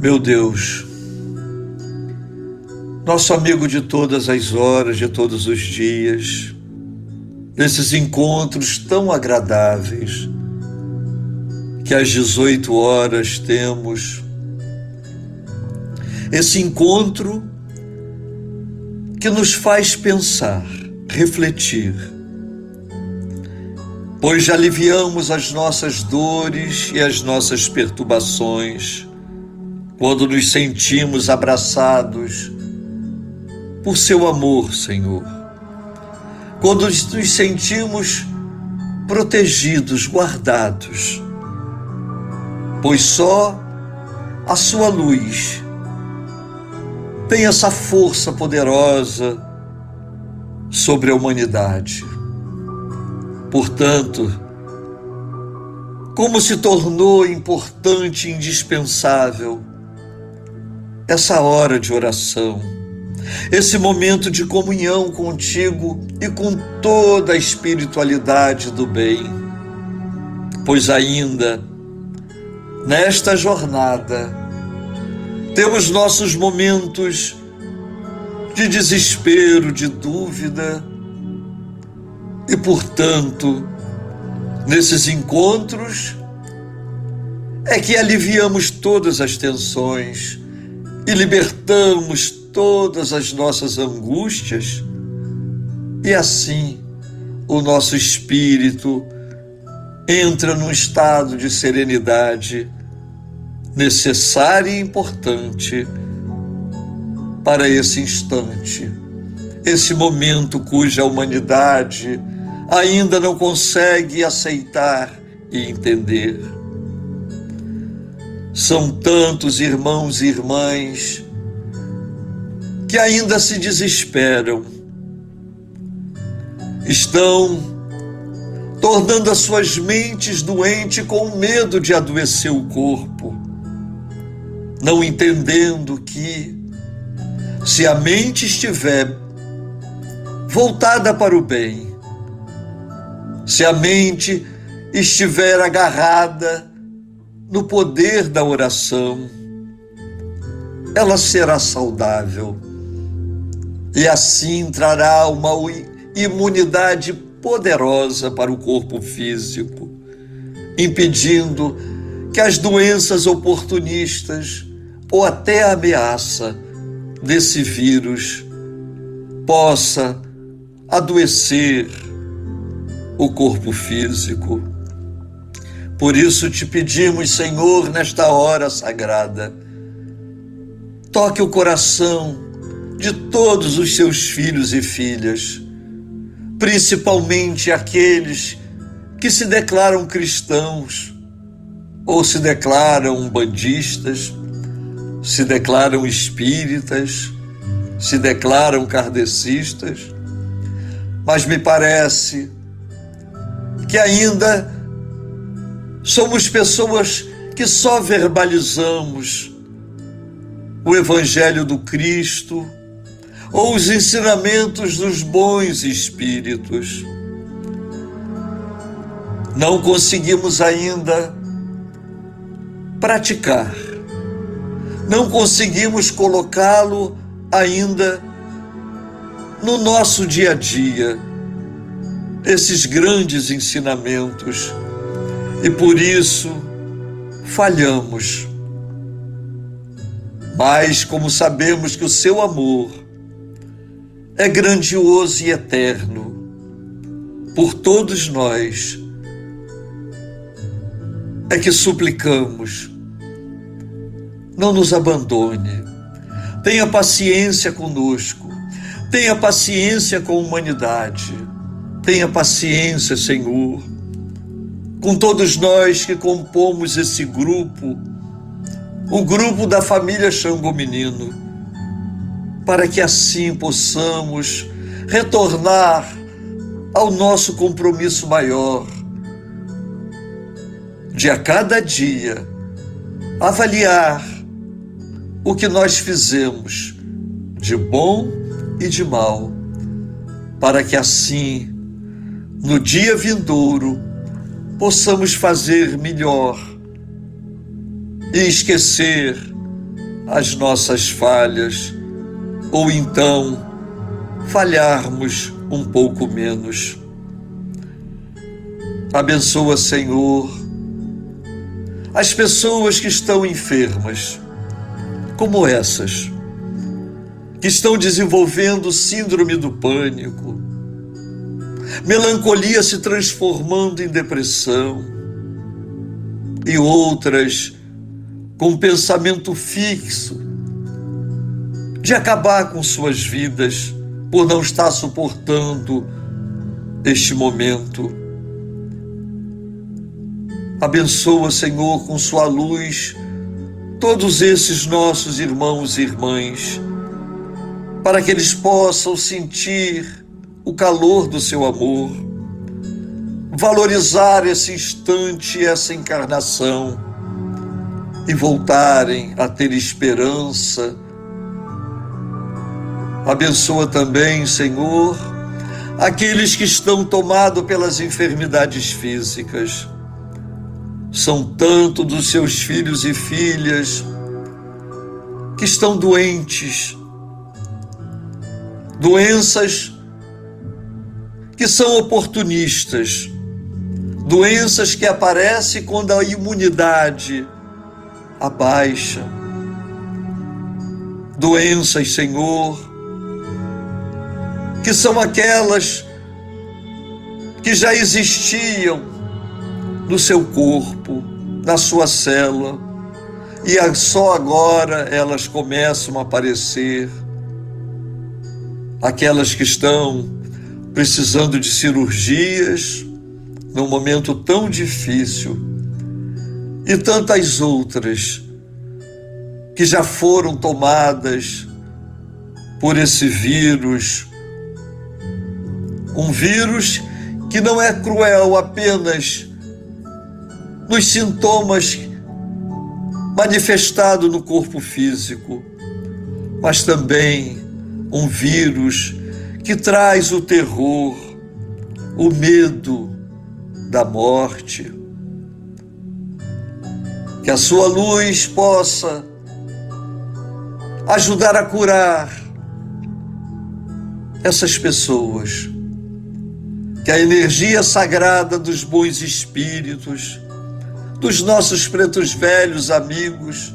Meu Deus, nosso amigo de todas as horas, de todos os dias, nesses encontros tão agradáveis, que às 18 horas temos, esse encontro que nos faz pensar, refletir, pois já aliviamos as nossas dores e as nossas perturbações quando nos sentimos abraçados por seu amor, Senhor. Quando nos sentimos protegidos, guardados, pois só a sua luz tem essa força poderosa sobre a humanidade. Portanto, como se tornou importante e indispensável essa hora de oração, esse momento de comunhão contigo e com toda a espiritualidade do bem, pois ainda nesta jornada temos nossos momentos de desespero, de dúvida, e portanto, nesses encontros, é que aliviamos todas as tensões e libertamos todas as nossas angústias, e assim o nosso espírito entra num estado de serenidade necessária e importante para esse instante, esse momento cuja humanidade ainda não consegue aceitar e entender. São tantos irmãos e irmãs que ainda se desesperam, estão tornando as suas mentes doentes com medo de adoecer o corpo não entendendo que, se a mente estiver voltada para o bem, se a mente estiver agarrada no poder da oração, ela será saudável e assim trará uma imunidade poderosa para o corpo físico, impedindo que as doenças oportunistas ou até a ameaça desse vírus possa adoecer o corpo físico. Por isso te pedimos, Senhor, nesta hora sagrada, toque o coração de todos os seus filhos e filhas, principalmente aqueles que se declaram cristãos ou se declaram bandistas se declaram espíritas, se declaram kardecistas, mas me parece que ainda somos pessoas que só verbalizamos o Evangelho do Cristo ou os ensinamentos dos bons espíritos. Não conseguimos ainda praticar não conseguimos colocá-lo ainda no nosso dia a dia, esses grandes ensinamentos, e por isso falhamos. Mas, como sabemos que o seu amor é grandioso e eterno por todos nós, é que suplicamos não nos abandone. Tenha paciência conosco. Tenha paciência com a humanidade. Tenha paciência, Senhor, com todos nós que compomos esse grupo, o grupo da família Xangô Menino, para que assim possamos retornar ao nosso compromisso maior de a cada dia avaliar o que nós fizemos de bom e de mal, para que assim, no dia vindouro, possamos fazer melhor e esquecer as nossas falhas, ou então falharmos um pouco menos. Abençoa, Senhor, as pessoas que estão enfermas, como essas, que estão desenvolvendo síndrome do pânico, melancolia se transformando em depressão, e outras com pensamento fixo de acabar com suas vidas por não estar suportando este momento. Abençoa, Senhor, com Sua luz todos esses nossos irmãos e irmãs, para que eles possam sentir o calor do Seu amor, valorizar esse instante, essa encarnação e voltarem a ter esperança. Abençoa também, Senhor, aqueles que estão tomados pelas enfermidades físicas são tanto dos seus filhos e filhas que estão doentes, doenças que são oportunistas, doenças que aparecem quando a imunidade abaixa, doenças, Senhor, que são aquelas que já existiam no seu corpo, na sua célula, e só agora elas começam a aparecer. Aquelas que estão precisando de cirurgias num momento tão difícil, e tantas outras que já foram tomadas por esse vírus. Um vírus que não é cruel apenas nos sintomas manifestados no corpo físico, mas também um vírus que traz o terror, o medo da morte. Que a sua luz possa ajudar a curar essas pessoas. Que a energia sagrada dos bons espíritos dos nossos pretos velhos amigos,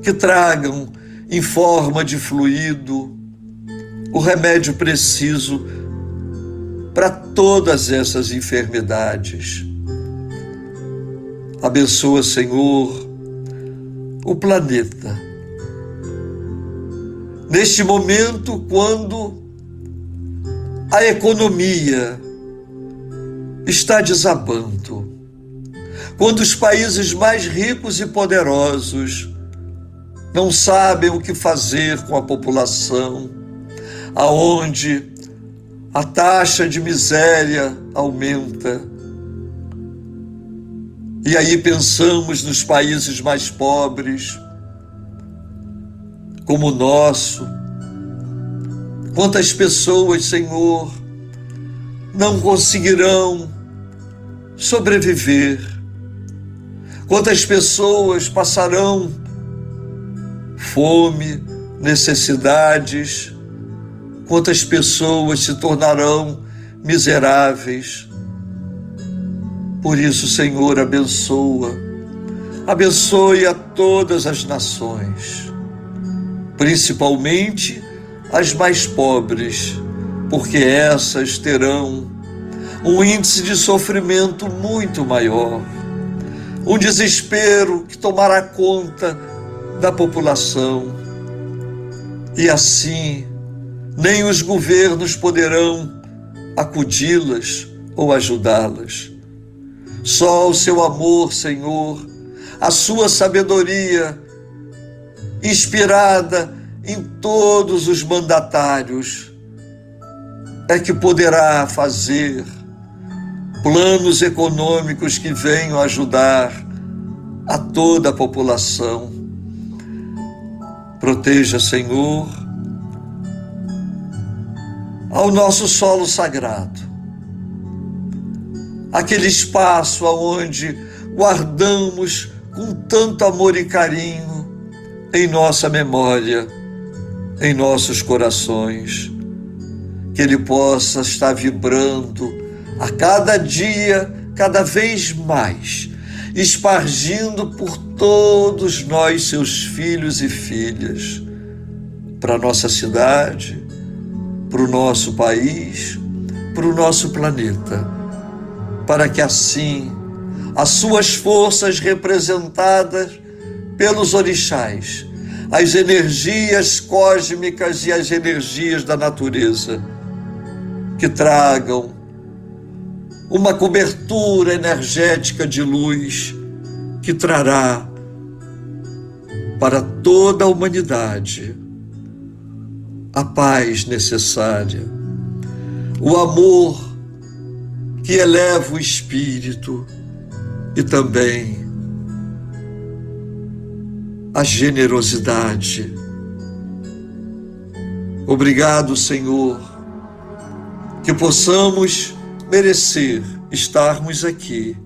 que tragam em forma de fluido o remédio preciso para todas essas enfermidades. Abençoa, Senhor, o planeta. Neste momento, quando a economia está desabando, quando os países mais ricos e poderosos não sabem o que fazer com a população, aonde a taxa de miséria aumenta. E aí pensamos nos países mais pobres, como o nosso. Quantas pessoas, Senhor, não conseguirão sobreviver Quantas pessoas passarão fome, necessidades, quantas pessoas se tornarão miseráveis. Por isso, Senhor, abençoa, abençoe a todas as nações, principalmente as mais pobres, porque essas terão um índice de sofrimento muito maior um desespero que tomará conta da população. E assim, nem os governos poderão acudi-las ou ajudá-las. Só o seu amor, Senhor, a sua sabedoria, inspirada em todos os mandatários, é que poderá fazer planos econômicos que venham ajudar a toda a população. Proteja, Senhor, ao nosso solo sagrado, aquele espaço aonde guardamos com tanto amor e carinho em nossa memória, em nossos corações, que ele possa estar vibrando a cada dia, cada vez mais, espargindo por todos nós, seus filhos e filhas, para nossa cidade, para o nosso país, para o nosso planeta, para que assim as suas forças representadas pelos orixás, as energias cósmicas e as energias da natureza, que tragam uma cobertura energética de luz que trará para toda a humanidade a paz necessária, o amor que eleva o espírito e também a generosidade. Obrigado, Senhor, que possamos merecer estarmos aqui,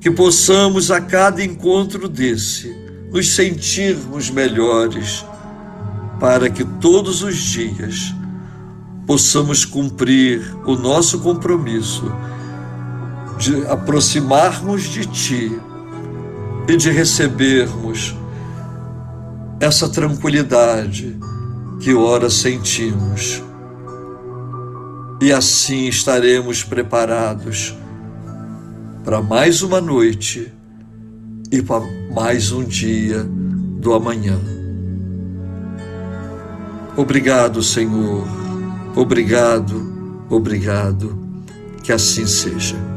que possamos a cada encontro desse nos sentirmos melhores, para que todos os dias possamos cumprir o nosso compromisso de aproximarmos de Ti e de recebermos essa tranquilidade que ora sentimos. E assim estaremos preparados para mais uma noite e para mais um dia do amanhã. Obrigado, Senhor. Obrigado, obrigado. Que assim seja.